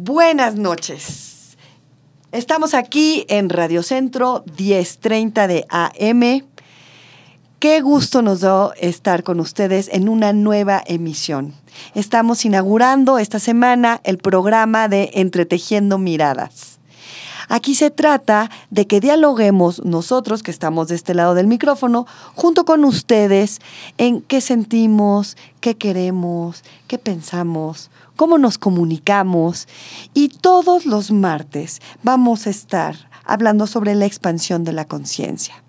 Buenas noches. Estamos aquí en Radio Centro 1030 de AM. Qué gusto nos da estar con ustedes en una nueva emisión. Estamos inaugurando esta semana el programa de Entretejiendo Miradas. Aquí se trata de que dialoguemos nosotros, que estamos de este lado del micrófono, junto con ustedes, en qué sentimos, qué queremos, qué pensamos, cómo nos comunicamos. Y todos los martes vamos a estar hablando sobre la expansión de la conciencia.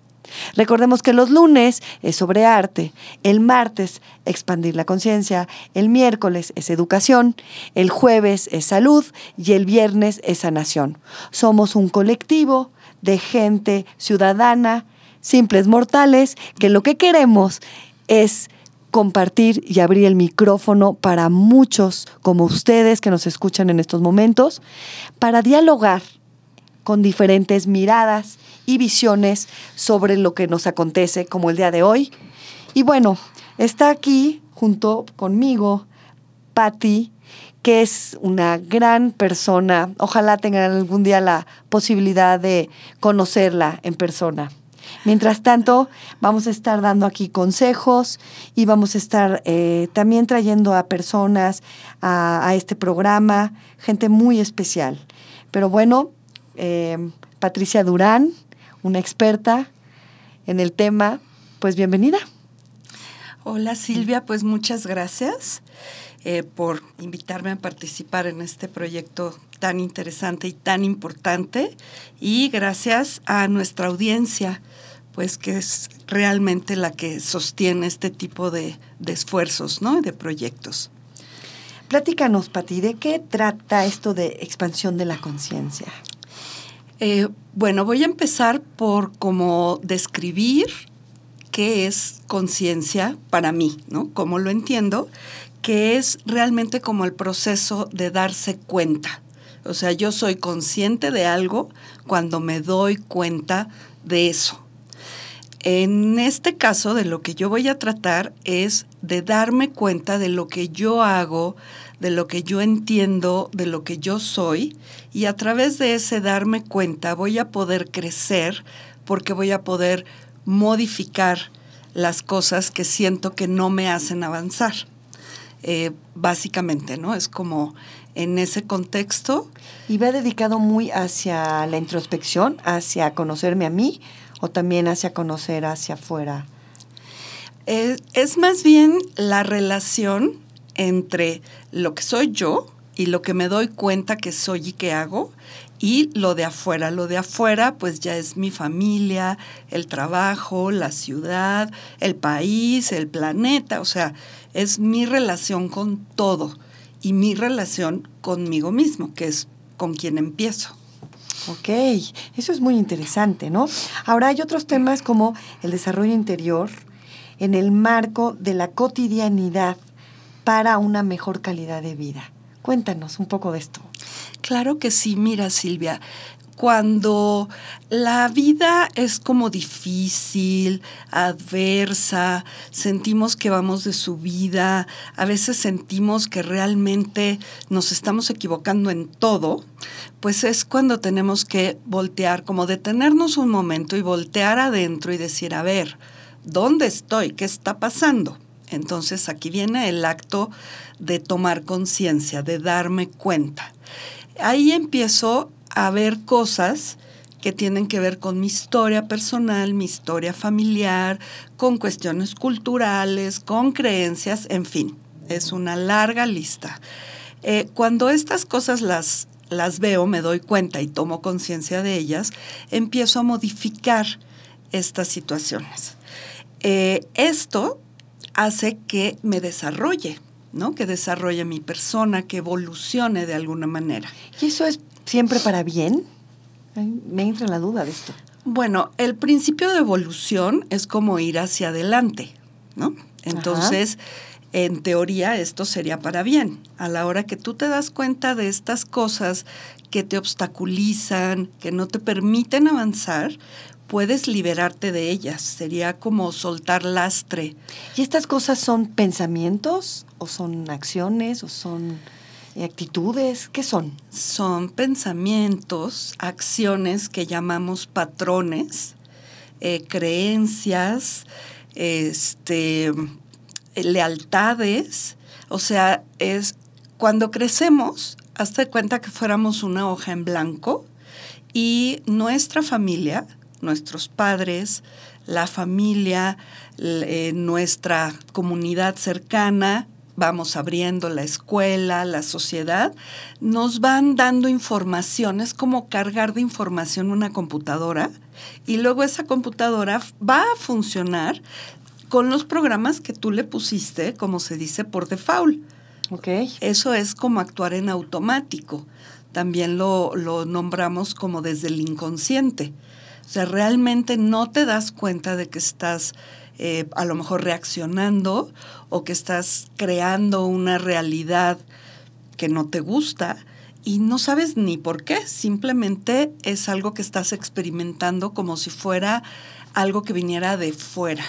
Recordemos que los lunes es sobre arte, el martes expandir la conciencia, el miércoles es educación, el jueves es salud y el viernes es sanación. Somos un colectivo de gente ciudadana, simples mortales, que lo que queremos es compartir y abrir el micrófono para muchos como ustedes que nos escuchan en estos momentos, para dialogar con diferentes miradas y visiones sobre lo que nos acontece como el día de hoy. Y bueno, está aquí junto conmigo Patti, que es una gran persona. Ojalá tengan algún día la posibilidad de conocerla en persona. Mientras tanto, vamos a estar dando aquí consejos y vamos a estar eh, también trayendo a personas a, este programa, gente muy especial. Pero bueno, eh, Patricia Durán, una experta en el tema. Pues bienvenida. Hola Silvia, pues muchas gracias eh, por invitarme a participar en este proyecto tan interesante y tan importante y gracias a nuestra audiencia, pues que es realmente la que sostiene este tipo de, de esfuerzos, ¿no? De proyectos. Platícanos, Pati, ¿de qué trata esto de expansión de la conciencia? Eh, bueno, voy a empezar por como describir qué es conciencia para mí, ¿no? Cómo lo entiendo, que es realmente como el proceso de darse cuenta. O sea, yo soy consciente de algo cuando me doy cuenta de eso. En este caso, de lo que yo voy a tratar es de darme cuenta de lo que yo hago, de lo que yo entiendo, de lo que yo soy, y a través de ese darme cuenta voy a poder crecer porque voy a poder modificar las cosas que siento que no me hacen avanzar. Eh, básicamente, ¿no? Es como en ese contexto. ¿Y va dedicado muy hacia la introspección, hacia conocerme a mí o también hacia conocer hacia afuera? Es más bien la relación entre lo que soy yo y lo que me doy cuenta que soy y que hago y lo de afuera. Lo de afuera pues ya es mi familia, el trabajo, la ciudad, el país, el planeta, o sea, es mi relación con todo y mi relación conmigo mismo, que es con quien empiezo. Ok, eso es muy interesante, ¿no? Ahora hay otros temas como el desarrollo interior en el marco de la cotidianidad para una mejor calidad de vida. Cuéntanos un poco de esto. Claro que sí, mira Silvia, cuando la vida es como difícil, adversa, sentimos que vamos de subida, a veces sentimos que realmente nos estamos equivocando en todo, pues es cuando tenemos que voltear, como detenernos un momento y voltear adentro y decir, a ver, ¿dónde estoy? ¿Qué está pasando? Entonces aquí viene el acto de tomar conciencia, de darme cuenta. Ahí empiezo a ver cosas que tienen que ver con mi historia personal, mi historia familiar, con cuestiones culturales, con creencias, en fin, es una larga lista. Eh, cuando estas cosas las, las veo, me doy cuenta y tomo conciencia de ellas, empiezo a modificar estas situaciones. Eh, esto hace que me desarrolle, ¿no? Que desarrolle mi persona, que evolucione de alguna manera. ¿Y eso es siempre para bien? Me entra la duda de esto. Bueno, el principio de evolución es como ir hacia adelante, ¿no? Entonces, en teoría, esto sería para bien. A la hora que tú te das cuenta de estas cosas que te obstaculizan, que no te permiten avanzar, puedes liberarte de ellas. Sería como soltar lastre. ¿Y estas cosas son pensamientos o son acciones o son actitudes? ¿Qué son? Son pensamientos, acciones que llamamos patrones, eh, creencias, este, lealtades. O sea, es cuando crecemos, hazte cuenta que fuéramos una hoja en blanco y nuestra familia, nuestros padres, la familia, eh, nuestra comunidad cercana, vamos abriendo la escuela, la sociedad, nos van dando información, es como cargar de información una computadora y luego esa computadora va a funcionar con los programas que tú le pusiste, como se dice, por default. Okay. Eso es como actuar en automático. También lo, lo nombramos como desde el inconsciente. O sea, realmente no te das cuenta de que estás eh, a lo mejor reaccionando o que estás creando una realidad que no te gusta y no sabes ni por qué, simplemente es algo que estás experimentando como si fuera algo que viniera de fuera.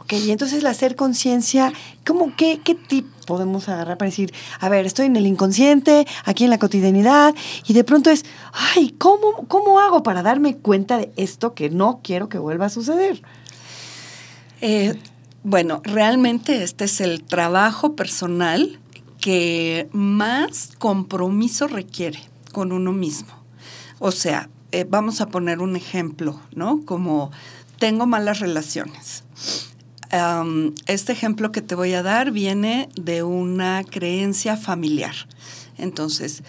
Ok, y entonces el hacer conciencia, ¿cómo qué, qué tip podemos agarrar para decir, a ver, estoy en el inconsciente, aquí en la cotidianidad, y de pronto es, ay, ¿cómo, cómo hago para darme cuenta de esto que no quiero que vuelva a suceder? Eh, bueno, realmente este es el trabajo personal que más compromiso requiere con uno mismo. O sea, eh, vamos a poner un ejemplo, ¿no? Como tengo malas relaciones. este ejemplo que te voy a dar viene de una creencia familiar. Entonces,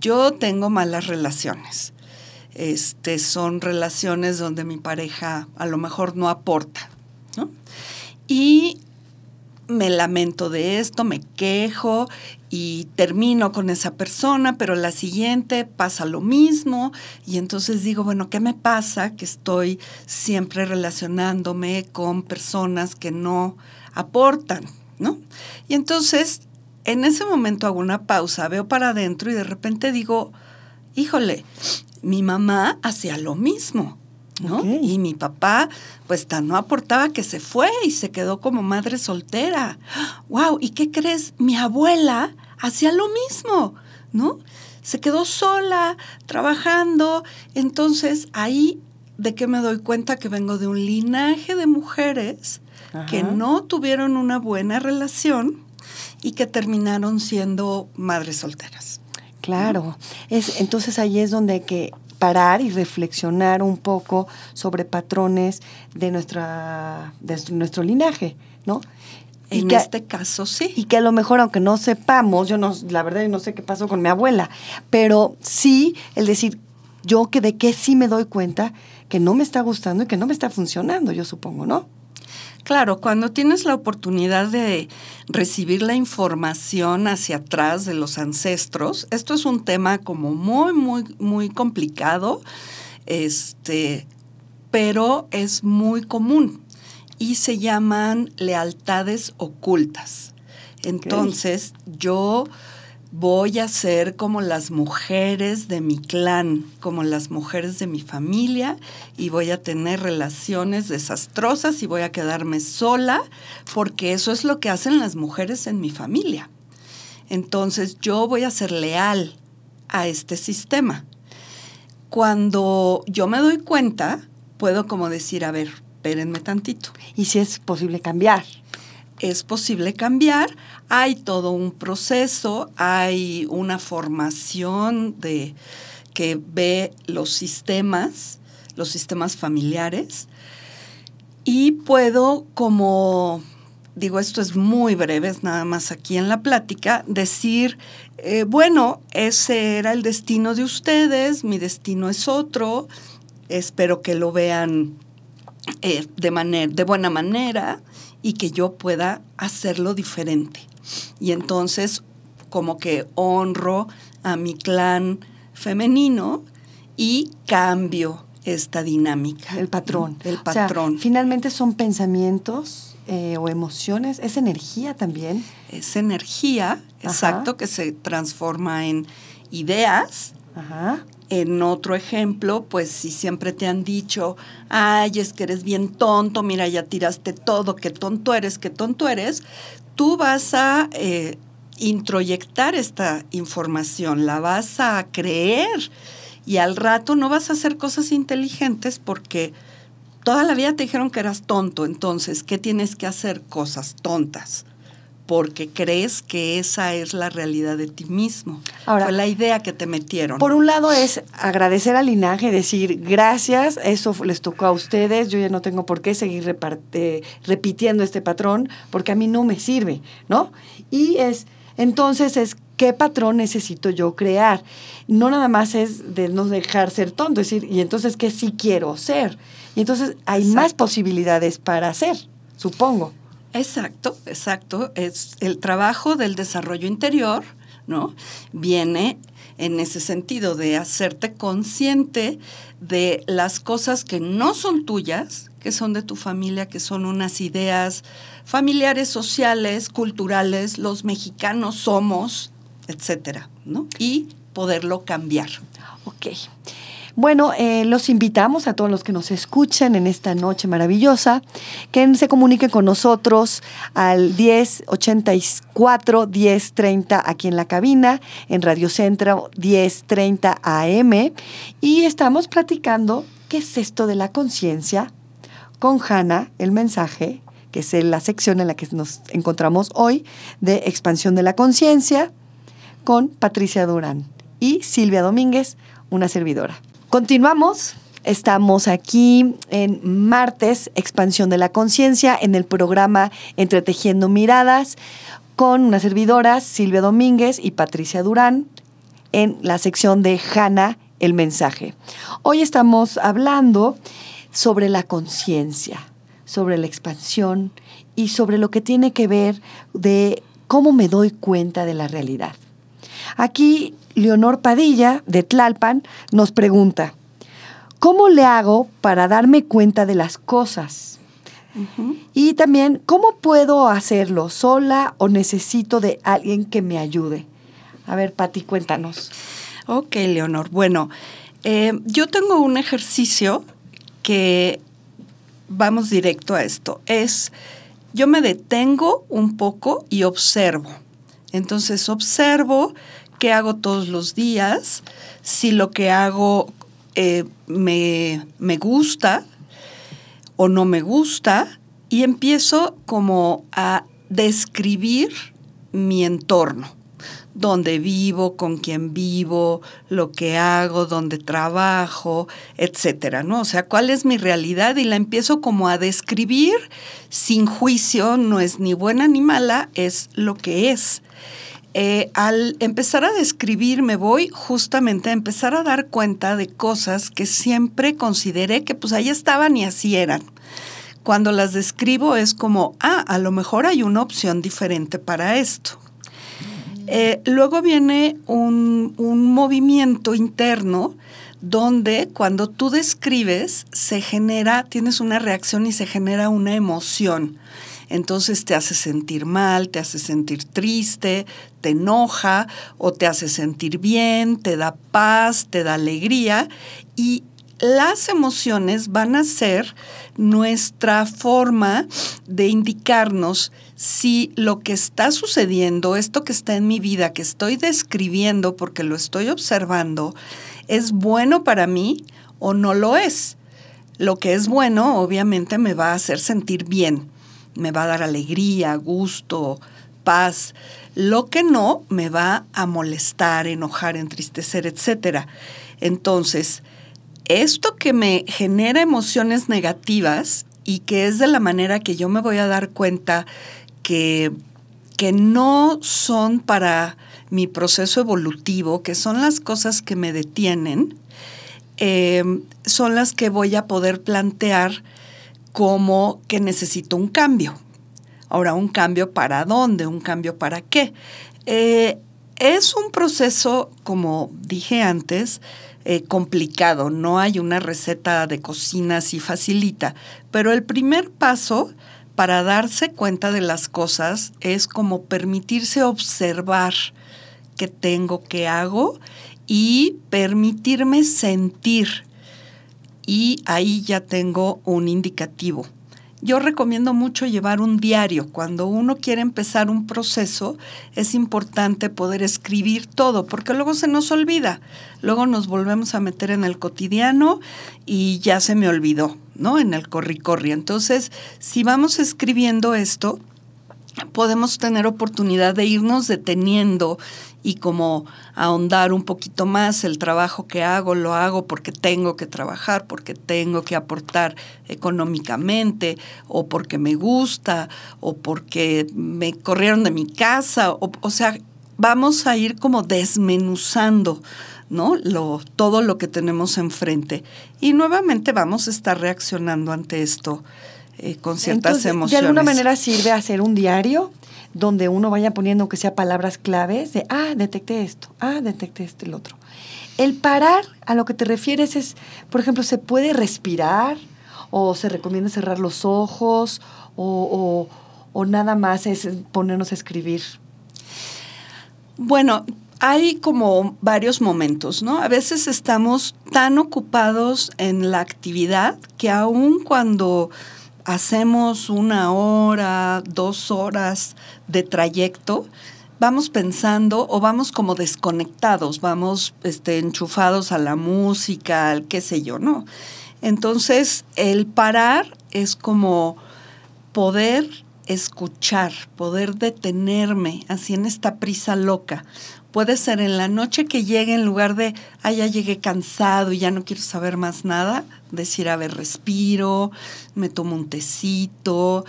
yo tengo malas relaciones. Este, son relaciones donde mi pareja a lo mejor no aporta, y me lamento de esto, me quejo y termino con esa persona, pero la siguiente pasa lo mismo y entonces digo, bueno, ¿qué me pasa? Que estoy siempre relacionándome con personas que no aportan, ¿no? Y entonces, en ese momento hago una pausa, veo para adentro y de repente digo, híjole, mi mamá hacía lo mismo. ¿No? Y mi papá, pues tan no aportaba que se fue y se quedó como madre soltera. ¡Wow! ¿Y qué crees? Mi abuela hacía lo mismo, ¿no? Se quedó sola, trabajando. Entonces, ahí de que me doy cuenta que vengo de un linaje de mujeres que no tuvieron una buena relación y que terminaron siendo madres solteras. Claro, es, entonces ahí es donde que parar y reflexionar un poco sobre patrones de, nuestra, de nuestro linaje, ¿no? En este caso sí. Y que a lo mejor, aunque no sepamos, yo no, la verdad no sé qué pasó con mi abuela, pero sí el decir, yo que de qué sí me doy cuenta que no me está gustando y que no me está funcionando, yo supongo, ¿no? Claro, cuando tienes la oportunidad de recibir la información hacia atrás de los ancestros, esto es un tema como muy, muy, muy complicado, este, pero es muy común y se llaman lealtades ocultas. Entonces, yo voy a ser como las mujeres de mi clan, como las mujeres de mi familia y voy a tener relaciones desastrosas y voy a quedarme sola porque eso es lo que hacen las mujeres en mi familia. Entonces yo voy a ser leal a este sistema. Cuando yo me doy cuenta, puedo como decir, a ver, espérenme tantito. ¿Y si es posible cambiar? Es posible cambiar. Hay todo un proceso, hay una formación de que ve los sistemas, los sistemas familiares. Y puedo, como digo, esto es muy breve, es nada más aquí en la plática, decir, eh, bueno, ese era el destino de ustedes, mi destino es otro, espero que lo vean eh, de, manera, de buena manera y que yo pueda hacerlo diferente. Y entonces como que honro a mi clan femenino y cambio esta dinámica. El patrón. El patrón. finalmente son pensamientos eh, o emociones, es energía también. Es energía, exacto, que se transforma en ideas. Ajá. En otro ejemplo, pues si siempre te han dicho, ay, es que eres bien tonto, mira, ya tiraste todo, qué tonto eres, qué tonto eres, tú vas a eh, introyectar esta información, la vas a creer y al rato no vas a hacer cosas inteligentes porque toda la vida te dijeron que eras tonto, entonces, ¿qué tienes que hacer? Cosas tontas porque crees que esa es la realidad de ti mismo. Ahora, Fue la idea que te metieron. Por un lado es agradecer al linaje, decir gracias, eso les tocó a ustedes, yo ya no tengo por qué seguir repitiendo este patrón porque a mí no me sirve, ¿no? Y es, entonces es, ¿qué patrón necesito yo crear? No nada más es de no dejar ser tonto, es decir, y entonces, ¿qué sí quiero ser? Y entonces hay más posibilidades para hacer, supongo. Exacto, exacto. Es el trabajo del desarrollo interior, ¿no? Viene en ese sentido de hacerte consciente de las cosas que no son tuyas, que son de tu familia, que son unas ideas familiares, sociales, culturales, los mexicanos somos, etcétera, ¿no? Y poderlo cambiar. Ok. Bueno, eh, los invitamos a todos los que nos escuchen en esta noche maravillosa, que se comuniquen con nosotros al 1084 1030 aquí en la cabina, en Radio Centro 1030 AM, y estamos platicando qué es esto de la conciencia con Hanna, el mensaje, que es la sección en la que nos encontramos hoy, de expansión de la conciencia, con Patricia Durán y Silvia Domínguez, una servidora. Continuamos. Estamos aquí en martes, expansión de la conciencia, en el programa Entretejiendo Miradas, con una servidora, Silvia Domínguez y Patricia Durán, en la sección de Hanna, el mensaje. Hoy estamos hablando sobre la conciencia, sobre la expansión y sobre lo que tiene que ver de cómo me doy cuenta de la realidad. Aquí Leonor Padilla, de Tlalpan, nos pregunta, ¿cómo le hago para darme cuenta de las cosas? Y también, ¿cómo puedo hacerlo sola o necesito de alguien que me ayude? A ver, Pati, cuéntanos. Ok, Leonor. Bueno, eh, yo tengo un ejercicio que vamos directo a esto. Es, yo me detengo un poco y observo. Entonces observo qué hago todos los días, si lo que hago eh, me, me gusta o no me gusta, y empiezo como a describir mi entorno dónde vivo, con quién vivo, lo que hago, dónde trabajo, etcétera, ¿no? O sea, cuál es mi realidad y la empiezo como a describir sin juicio, no es ni buena ni mala, es lo que es. Eh, al empezar a describir me voy justamente a empezar a dar cuenta de cosas que siempre consideré que pues ahí estaban y así eran. Cuando las describo es como, ah, a lo mejor hay una opción diferente para esto. Eh, luego viene un, un movimiento interno donde cuando tú describes se genera, tienes una reacción y se genera una emoción entonces te hace sentir mal, te hace sentir triste, te enoja o te hace sentir bien, te da paz, te da alegría y las emociones van a ser nuestra forma de indicarnos si lo que está sucediendo, esto que está en mi vida, que estoy describiendo porque lo estoy observando, es bueno para mí o no lo es. Lo que es bueno obviamente me va a hacer sentir bien me va a dar alegría, gusto, paz. Lo que no me va a molestar, enojar, entristecer, etc. Entonces, esto que me genera emociones negativas y que es de la manera que yo me voy a dar cuenta que, que no son para mi proceso evolutivo, que son las cosas que me detienen, eh, son las que voy a poder plantear como que necesito un cambio. Ahora, ¿un cambio para dónde? ¿Un cambio para qué? Eh, es un proceso, como dije antes, eh, complicado. No hay una receta de cocina así facilita. Pero el primer paso para darse cuenta de las cosas es como permitirse observar qué tengo, qué hago y permitirme sentir y ahí ya tengo un indicativo. yo recomiendo mucho llevar un diario. Cuando uno quiere empezar un proceso, es importante poder escribir todo, porque luego se nos olvida. Luego nos volvemos a meter en el cotidiano y ya se me olvidó, ¿no? En el corri-corri. Entonces, si vamos escribiendo esto, podemos tener oportunidad de irnos deteniendo y como ahondar un poquito más el trabajo que hago, lo hago porque tengo que trabajar, porque tengo que aportar económicamente, o porque me gusta, o porque me corrieron de mi casa, o, o sea, vamos a ir como desmenuzando. ¿no? Lo, todo lo que tenemos enfrente. Y nuevamente vamos a estar reaccionando ante esto eh, con ciertas emociones. De alguna manera sirve hacer un diario donde uno vaya poniendo que sea palabras claves de, ah, detecté esto, ah, detecté este el otro. El parar, a lo que te refieres es, por ejemplo, ¿se puede respirar? ¿O se recomienda cerrar los ojos? ¿O, o nada más es ponernos a escribir? Bueno, hay como varios momentos, ¿no? A veces estamos tan ocupados en la actividad que aun cuando hacemos una hora, dos horas de trayecto, vamos pensando o vamos como desconectados, vamos este, enchufados a la música, al qué sé yo, ¿no? Entonces, el parar es como poder escuchar, poder detenerme así en esta prisa loca. Puede ser en la noche que llegue, en lugar de, ah, ya llegué cansado y ya no quiero saber más nada, decir, a ver, respiro, me tomo un tecito.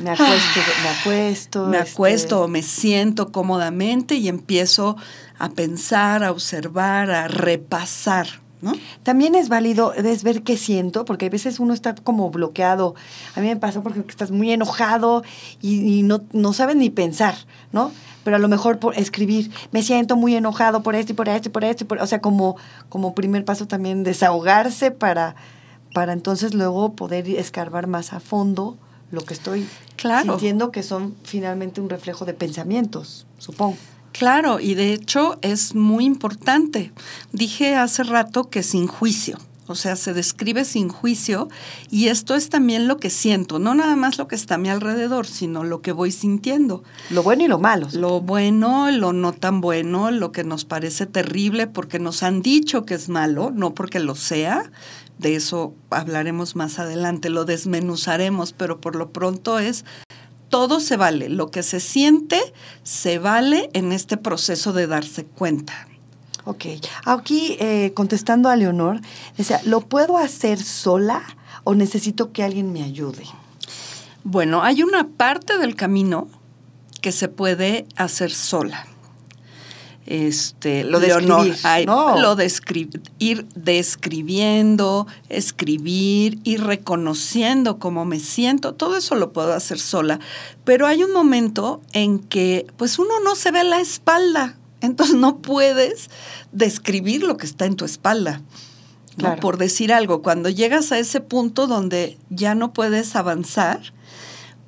Me acuesto, me acuesto. Me este acuesto o me siento cómodamente y empiezo a pensar, a observar, a repasar. ¿No? También es válido es ver qué siento, porque a veces uno está como bloqueado. A mí me pasó porque estás muy enojado y, no, no sabes ni pensar, ¿no? pero a lo mejor por escribir, me siento muy enojado por esto y por esto y por esto, o sea, como, como primer paso también desahogarse para, para entonces luego poder escarbar más a fondo lo que estoy claro. sintiendo que son finalmente un reflejo de pensamientos, supongo. Claro, y de hecho es muy importante. Dije hace rato que sin juicio o sea, se describe sin juicio y esto es también lo que siento, no nada más lo que está a mi alrededor, sino lo que voy sintiendo. Lo bueno y lo malo. Lo bueno, lo no tan bueno, lo que nos parece terrible porque nos han dicho que es malo, no porque lo sea. De eso hablaremos más adelante, lo desmenuzaremos, pero por lo pronto es todo se vale, lo que se siente se vale en este proceso de darse cuenta. Ok. Aquí, eh, contestando a Leonor, decía, ¿lo puedo hacer sola o necesito que alguien me ayude? Bueno, hay una parte del camino que se puede hacer sola. Este, lo de escribir, Lo de ir describiendo, escribir, ir reconociendo cómo me siento, todo eso lo puedo hacer sola. Pero hay un momento en que pues uno no se ve la espalda, entonces no puedes describir lo que está en tu espalda. Por decir algo, cuando llegas a ese punto donde ya no puedes avanzar,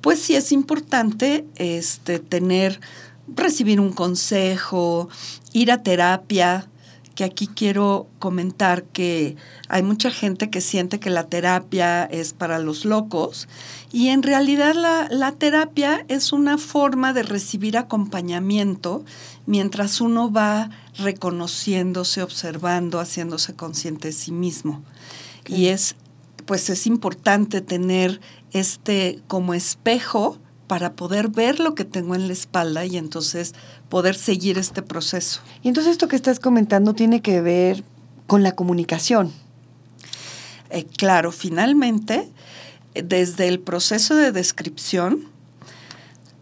pues sí es importante este, tener, recibir un consejo, ir a terapia, que aquí quiero comentar que hay mucha gente que siente que la terapia es para los locos y en realidad la, la, terapia es una forma de recibir acompañamiento mientras uno va reconociéndose, observando, haciéndose consciente de sí mismo. Y es, pues es importante tener este como espejo para poder ver lo que tengo en la espalda y entonces poder seguir este proceso. Y entonces esto que estás comentando tiene que ver con la comunicación. Eh, claro, finalmente, desde el proceso de descripción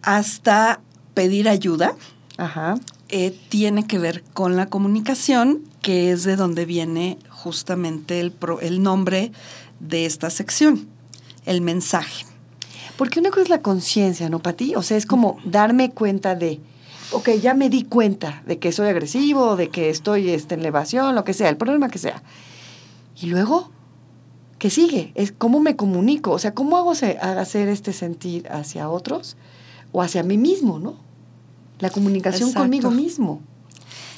hasta pedir ayuda, eh, tiene que ver con la comunicación, que es de donde viene justamente el, el nombre de esta sección, el mensaje. Porque una cosa es la conciencia, ¿no, Pati? O sea, es como darme cuenta de, ok, ya me di cuenta de que soy agresivo, de que estoy este, en elevación, lo que sea, el problema que sea. Y luego, ¿qué sigue? Es cómo me comunico, o sea, cómo hago hacer este sentir hacia otros o hacia mí mismo, ¿no? La comunicación conmigo mismo.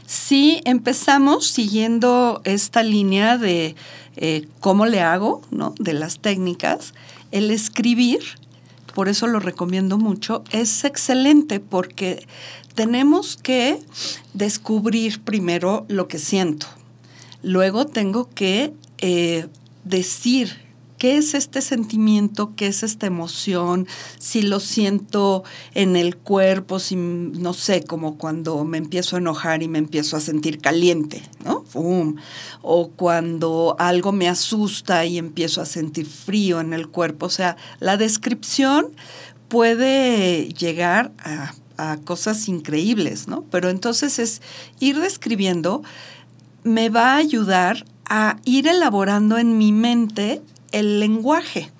Sí, empezamos siguiendo esta línea de eh, cómo le hago, ¿no? De las técnicas. el escribir, por eso lo recomiendo mucho, es excelente porque tenemos que descubrir primero lo que siento. Luego tengo que eh, decir qué es este sentimiento, qué es esta emoción, si lo siento en el cuerpo, si no sé, como cuando me empiezo a enojar y me empiezo a sentir caliente, ¿no? O cuando algo me asusta y empiezo a sentir frío en el cuerpo. O sea, la descripción puede llegar a, a cosas increíbles, ¿no? Pero entonces es ir describiendo me va a ayudar a ir elaborando en mi mente el lenguaje.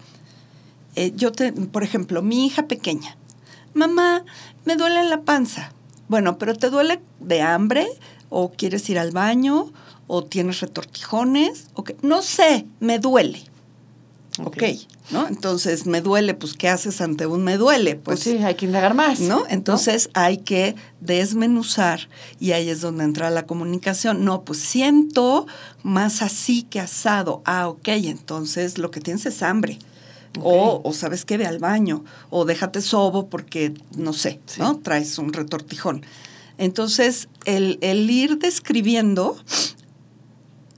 Eh, yo, te, por ejemplo, mi hija pequeña, mamá, me duele la panza. Bueno, pero ¿te duele de hambre? ¿O quieres ir al baño? ¿O tienes retortijones? ¿O No sé, me duele. Ok, okay ¿no? Entonces, me duele, pues, ¿qué haces ante un me duele? Pues, pues sí, hay que indagar más. ¿No? Entonces, hay que desmenuzar y ahí es donde entra la comunicación. No, pues siento más así que asado. Ah, ok, entonces lo que tienes es hambre. O, o, sabes que ve al baño, o déjate sobo porque, no sé, ¿no? Traes un retortijón. Entonces, el, el ir describiendo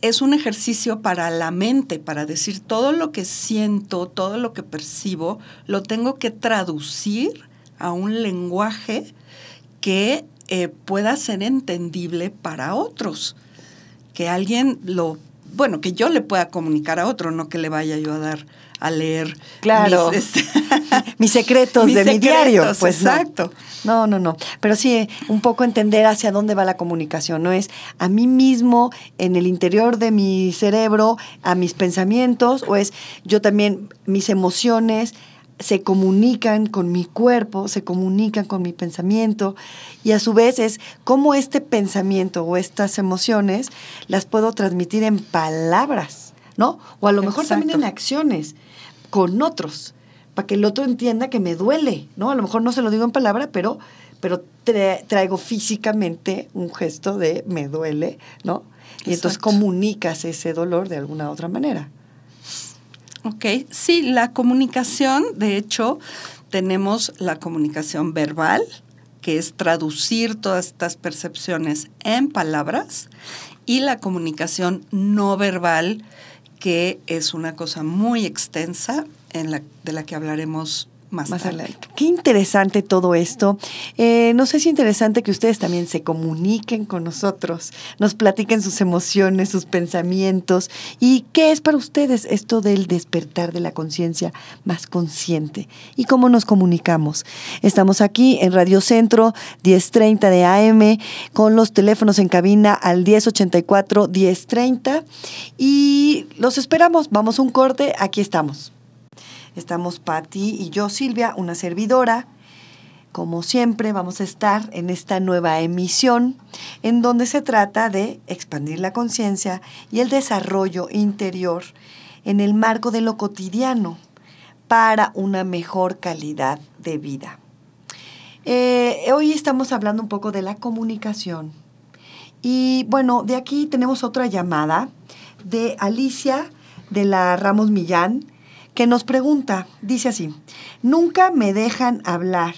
es un ejercicio para la mente, para decir todo lo que siento, todo lo que percibo, lo tengo que traducir a un lenguaje que eh, pueda ser entendible para otros. Que alguien lo, bueno, que yo le pueda comunicar a otro, no que le vaya yo a dar a leer claro. mis, este, mis secretos de mi diario. Pues exacto. No. no, no, Pero sí, un poco entender hacia dónde va la comunicación. No es a mí mismo, en el interior de mi cerebro, a mis pensamientos, o es yo también, mis emociones se comunican con mi cuerpo, se comunican con mi pensamiento y a su vez es cómo este pensamiento o estas emociones las puedo transmitir en palabras, ¿no? O a lo mejor también en acciones con otros, para que el otro entienda que me duele, ¿no? A lo mejor no se lo digo en palabra, pero, pero traigo físicamente un gesto de me duele, ¿no? Y entonces comunicas ese dolor de alguna otra manera. Ok, sí, la comunicación, de hecho, tenemos la comunicación verbal, que es traducir todas estas percepciones en palabras, y la comunicación no verbal, que es una cosa muy extensa en la, de la que hablaremos más, adelante. Qué interesante todo esto. Eh, no sé si es interesante que ustedes también se comuniquen con nosotros, nos platiquen sus emociones, sus pensamientos y qué es para ustedes esto del despertar de la conciencia más consciente y cómo nos comunicamos. Estamos aquí en Radio Centro 1030 de AM con los teléfonos en cabina al 1084 1030 y los esperamos. Vamos a un corte, aquí estamos. Estamos Patti y yo, Silvia, una servidora. Como siempre, vamos a estar en esta nueva emisión en donde se trata de expandir la conciencia y el desarrollo interior en el marco de lo cotidiano para una mejor calidad de vida. Eh, hoy estamos hablando un poco de la comunicación. Y bueno, de aquí tenemos otra llamada de Alicia de la Ramos Millán que nos pregunta, dice así, nunca me dejan hablar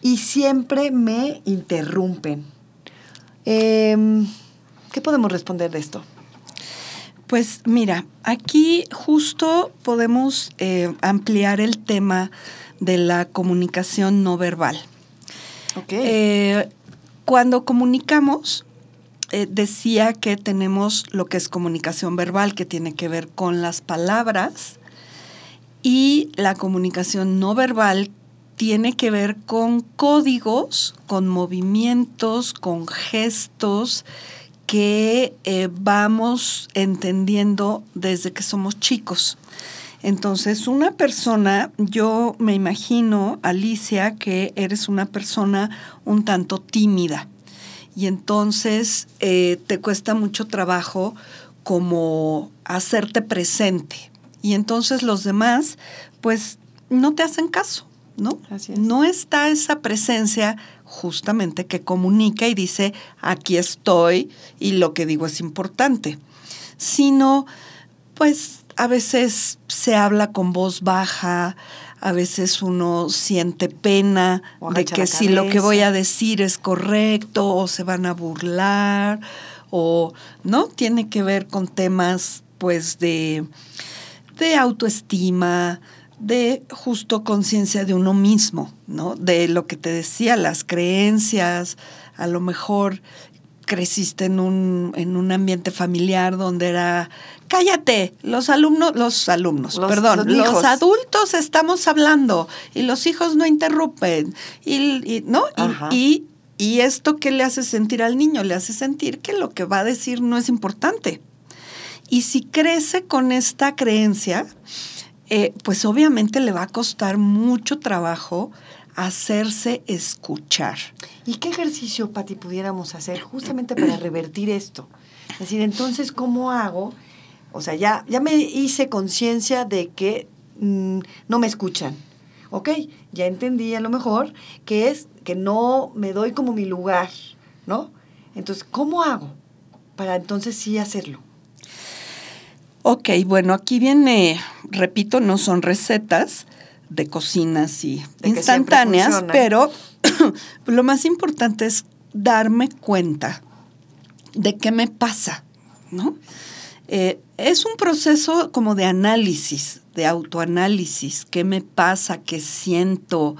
y siempre me interrumpen. Em, ¿Qué podemos responder de esto? Pues mira, aquí justo podemos eh, ampliar el tema de la comunicación no verbal. Eh, cuando comunicamos, eh, decía que tenemos lo que es comunicación verbal, que tiene que ver con las palabras, y la comunicación no verbal tiene que ver con códigos, con movimientos, con gestos que eh, vamos entendiendo desde que somos chicos. Entonces, una persona, yo me imagino, Alicia, que eres una persona un tanto tímida y entonces eh, te cuesta mucho trabajo como hacerte presente, y entonces los demás, pues, no te hacen caso, ¿no? No está esa presencia justamente que comunica y dice, aquí estoy y lo que digo es importante, sino, pues, a veces se habla con voz baja, a veces uno siente pena de que si lo que voy a decir es correcto o se van a burlar o no tiene que ver con temas pues de, de autoestima, de justo conciencia de uno mismo, ¿no? De lo que te decía, las creencias, a lo mejor creciste en un, en un ambiente familiar donde era, cállate, los alumnos, los alumnos, perdón, los, adultos estamos hablando y los hijos no interrumpen, y, ¿no? Y, y, esto que le hace sentir al niño, le hace sentir que lo que va a decir no es importante. Y si crece con esta creencia, eh, pues obviamente le va a costar mucho trabajo hacerse escuchar. ¿Y qué ejercicio, Pati, pudiéramos hacer justamente para revertir esto? Es decir, entonces, ¿cómo hago? O sea, ya, ya me hice conciencia de que mm, no me escuchan. Ok, ya entendí a lo mejor que es que no me doy como mi lugar, ¿no? Entonces, ¿cómo hago para entonces sí hacerlo? Ok, bueno, aquí viene, repito, no son recetas, de cocina así instantáneas, pero lo más importante es darme cuenta de qué me pasa, ¿no? Eh, es un proceso como de análisis, de autoanálisis, qué me pasa, qué siento,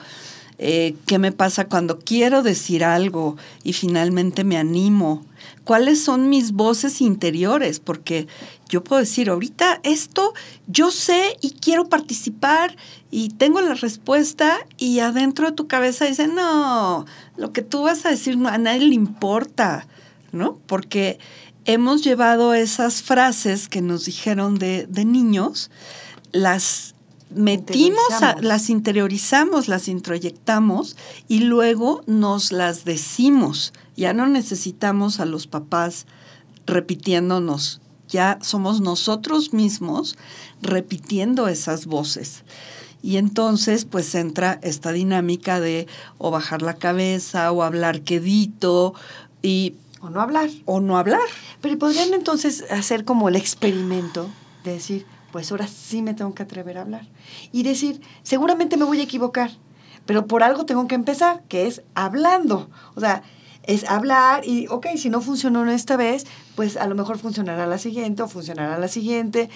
eh, qué me pasa cuando quiero decir algo y finalmente me animo, cuáles son mis voces interiores, porque yo puedo decir, ahorita esto yo sé y quiero participar y tengo la respuesta y adentro de tu cabeza dice, no, lo que tú vas a decir no, a nadie le importa, ¿no? Porque hemos llevado esas frases que nos dijeron de, de niños, las metimos, las interiorizamos, las introyectamos y luego nos las decimos. Ya no necesitamos a los papás repitiéndonos ya somos nosotros mismos repitiendo esas voces. Y entonces pues entra esta dinámica de o bajar la cabeza o hablar quedito y... O no hablar. O no hablar. Pero podrían entonces hacer como el experimento de decir, pues ahora sí me tengo que atrever a hablar. Y decir, seguramente me voy a equivocar, pero por algo tengo que empezar, que es hablando. O sea, es hablar y, ok, si no funcionó esta vez, pues a lo mejor funcionará la siguiente o funcionará la siguiente.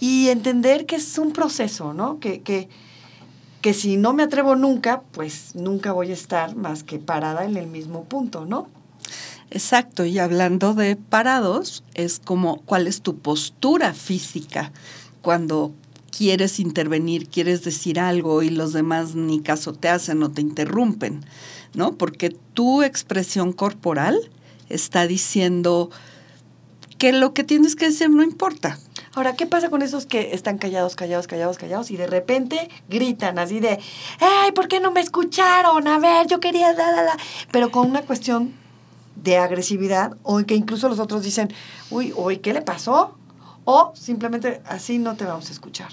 Y entender que es un proceso, ¿no? Que, que, que si no me atrevo nunca, pues nunca voy a estar más que parada en el mismo punto, ¿no? Exacto, y hablando de parados, es como cuál es tu postura física cuando quieres intervenir, quieres decir algo y los demás ni caso te hacen o te interrumpen. ¿no? Porque tu expresión corporal está diciendo que lo que tienes que decir no importa. Ahora, ¿qué pasa con esos que están callados, callados, callados, callados y de repente gritan así de, ¡ay, ¿por qué no me escucharon? A ver, yo quería, la. Pero con una cuestión de agresividad o que incluso los otros dicen, uy, uy, ¿qué le pasó? O simplemente así no te vamos a escuchar.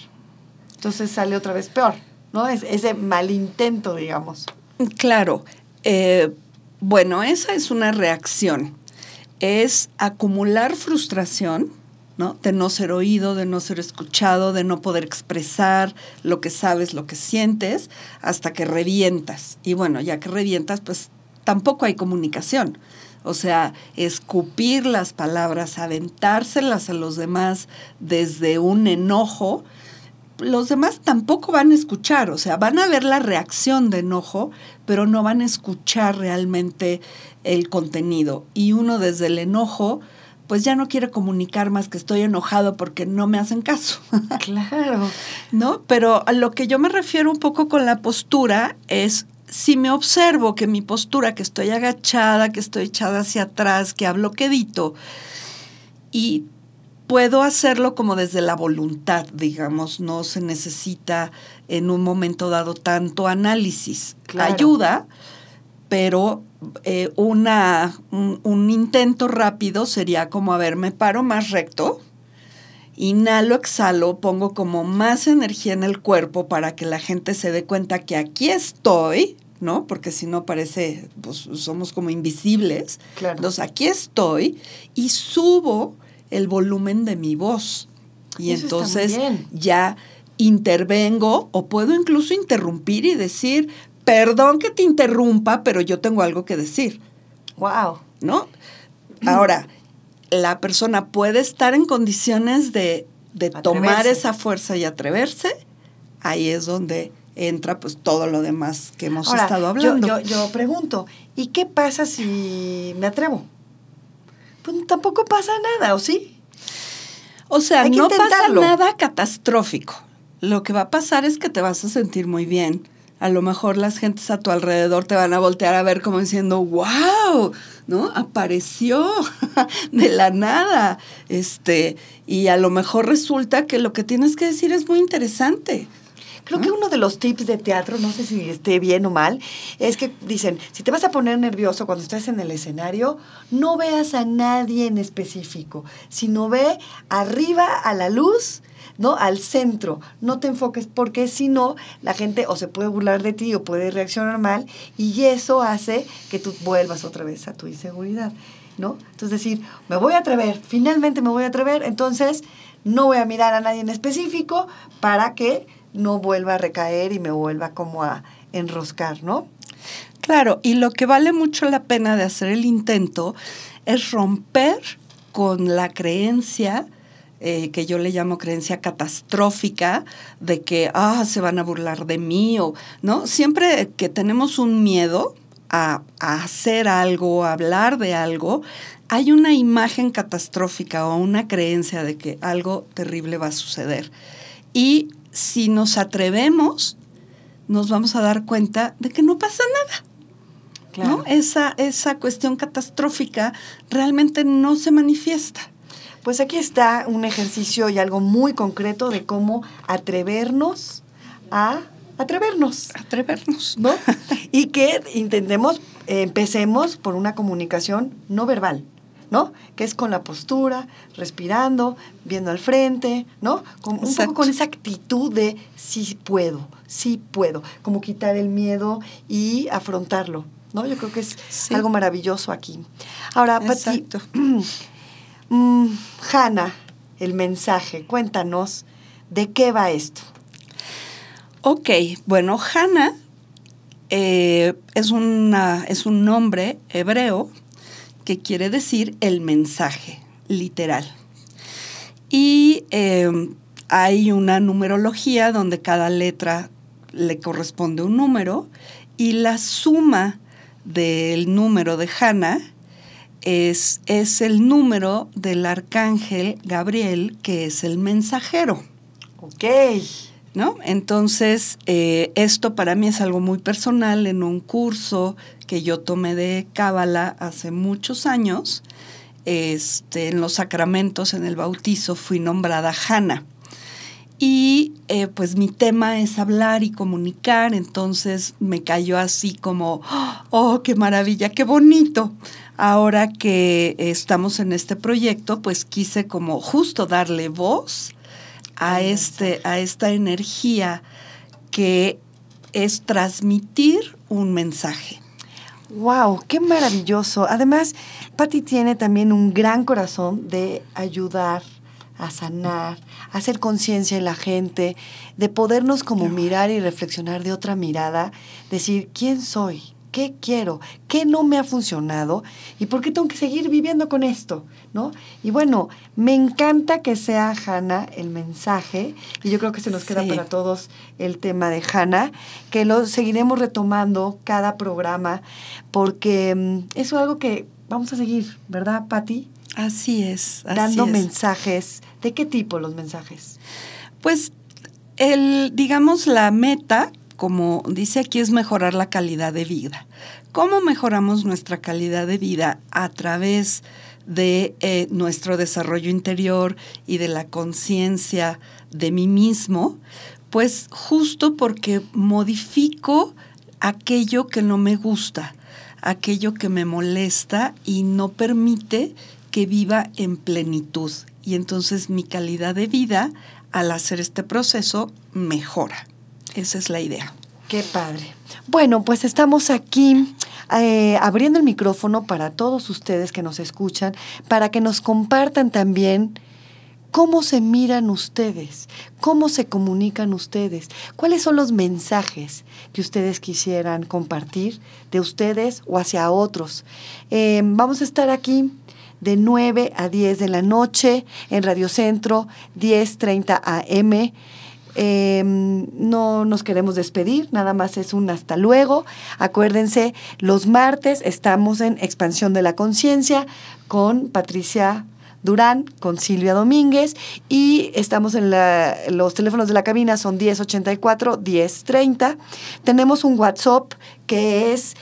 Entonces sale otra vez peor, ¿no? Es ese malintento, digamos. Claro, eh, bueno, esa es una reacción. Es acumular frustración, ¿no? De no ser oído, de no ser escuchado, de no poder expresar lo que sabes, lo que sientes, hasta que revientas. Y bueno, ya que revientas, pues tampoco hay comunicación. O sea, escupir las palabras, aventárselas a los demás desde un enojo, los demás tampoco van a escuchar, o sea, van a ver la reacción de enojo, pero no van a escuchar realmente el contenido. Y uno desde el enojo, pues ya no quiere comunicar más que estoy enojado porque no me hacen caso. Claro. ¿No? Pero a lo que yo me refiero un poco con la postura es si me observo que mi postura, que estoy agachada, que estoy echada hacia atrás, que hablo quedito, y puedo hacerlo como desde la voluntad, digamos, no se necesita en un momento dado tanto análisis. Ayuda, pero eh, una, un, intento rápido sería como, a ver, me paro más recto, inhalo, exhalo, pongo como más energía en el cuerpo para que la gente se dé cuenta que aquí estoy, ¿no? Porque si no parece, pues somos como invisibles. Entonces aquí estoy y subo el volumen de mi voz. Y entonces ya intervengo o puedo incluso interrumpir y decir, perdón que te interrumpa, pero yo tengo algo que decir. Wow. ¿No? Ahora, la persona puede estar en condiciones de, tomar esa fuerza y atreverse. Ahí es donde entra pues todo lo demás que hemos estado hablando. Yo, yo, pregunto, ¿y qué pasa si me atrevo? Pues tampoco pasa nada, ¿o sí? O sea, no pasa nada catastrófico. Lo que va a pasar es que te vas a sentir muy bien a lo mejor las gentes a tu alrededor te van a voltear a ver como diciendo, wow, ¿no? Apareció de la nada. Este, y a lo mejor resulta que lo que tienes que decir es muy interesante. Creo que uno de los tips de teatro, no sé si esté bien o mal, es que dicen, si te vas a poner nervioso cuando estás en el escenario, no veas a nadie en específico, sino ve arriba a la luz ¿no? Al centro, no te enfoques porque si no, la gente o se puede burlar de ti o puede reaccionar mal y eso hace que tú vuelvas otra vez a tu inseguridad, ¿no? Entonces decir, me voy a atrever, finalmente me voy a atrever, entonces no voy a mirar a nadie en específico para que no vuelva a recaer y me vuelva como a enroscar, ¿no? Claro, y lo que vale mucho la pena de hacer el intento es romper con la creencia eh, que yo le llamo creencia catastrófica, de que, ah, se van a burlar de mí, o, ¿no? Siempre que tenemos un miedo a, hacer algo, a hablar de algo, hay una imagen catastrófica o una creencia de que algo terrible va a suceder. Y si nos atrevemos, nos vamos a dar cuenta de que no pasa nada. ¿no? Esa, esa cuestión catastrófica realmente no se manifiesta. Pues aquí está un ejercicio y algo muy concreto de cómo atrevernos a atrevernos. Atrevernos. ¿No? y que intentemos, empecemos por una comunicación no verbal. ¿No? Que es con la postura, respirando, viendo al frente, ¿no? Con, un poco con esa actitud de sí puedo, sí puedo, como quitar el miedo y afrontarlo, ¿no? Yo creo que es algo maravilloso aquí. Ahora, Pati, Mm, Hanna, el mensaje, cuéntanos de qué va esto. Ok, bueno, Hanna eh, es, una, es un nombre hebreo que quiere decir el mensaje, literal. Y eh, hay una numerología donde cada letra le corresponde un número y la suma del número de Hanna es, es el número del arcángel Gabriel, que es el mensajero. Ok. ¿No? Entonces, eh, esto para mí es algo muy personal en un curso que yo tomé de Cábala hace muchos años. Este, en los sacramentos, en el bautizo, fui nombrada Hanna. Y eh, pues mi tema es hablar y comunicar, entonces me cayó así como, oh, qué maravilla, qué bonito ahora que estamos en este proyecto, pues quise como justo darle voz a, este, a esta energía que es transmitir un mensaje. ¡Wow! ¡Qué maravilloso! Además, Patti tiene también un gran corazón de ayudar a sanar, a hacer conciencia en la gente, de podernos como mirar y reflexionar de otra mirada, decir, ¿quién soy? ¿Qué quiero? ¿Qué no me ha funcionado? ¿Y por qué tengo que seguir viviendo con esto? ¿No? Y bueno, me encanta que sea Hanna el mensaje, y yo creo que se nos queda para todos el tema de Hanna, que lo seguiremos retomando cada programa, porque mm, eso es algo que vamos a seguir, ¿verdad, Patti? Así es. dando mensajes. ¿De qué tipo los mensajes? Pues el, digamos, la meta como dice aquí, es mejorar la calidad de vida. ¿Cómo mejoramos nuestra calidad de vida? A través de eh, nuestro desarrollo interior y de la conciencia de mí mismo, pues justo porque modifico aquello que no me gusta, aquello que me molesta y no permite que viva en plenitud. Y entonces mi calidad de vida, al hacer este proceso, mejora. Esa es la idea. Qué padre. Bueno, pues estamos aquí eh, abriendo el micrófono para todos ustedes que nos escuchan, para que nos compartan también ¿Cómo se miran ustedes? ¿Cómo se comunican ustedes? ¿Cuáles son los mensajes que ustedes quisieran compartir de ustedes o hacia otros? Eh, vamos a estar aquí de 9 a 10 de la noche en Radio Centro, 10.30 AM. Em, no nos queremos despedir, nada más es un hasta luego. Acuérdense, los martes estamos en Expansión de la Conciencia con Patricia Durán con Silvia Domínguez y estamos en la, los teléfonos de la cabina son 1084 1030. Tenemos un WhatsApp que es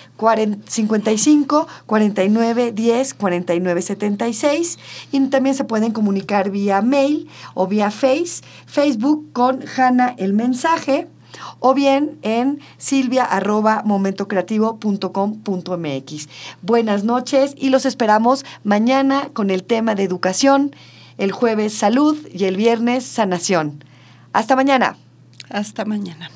55 49 10 49 76 y también se pueden comunicar vía mail o vía face, Facebook con Hanna el mensaje o bien en silvia.momentocreativo.com.mx. Buenas noches y los esperamos mañana con el tema de educación, el jueves salud y el viernes sanación. Hasta mañana. Hasta mañana.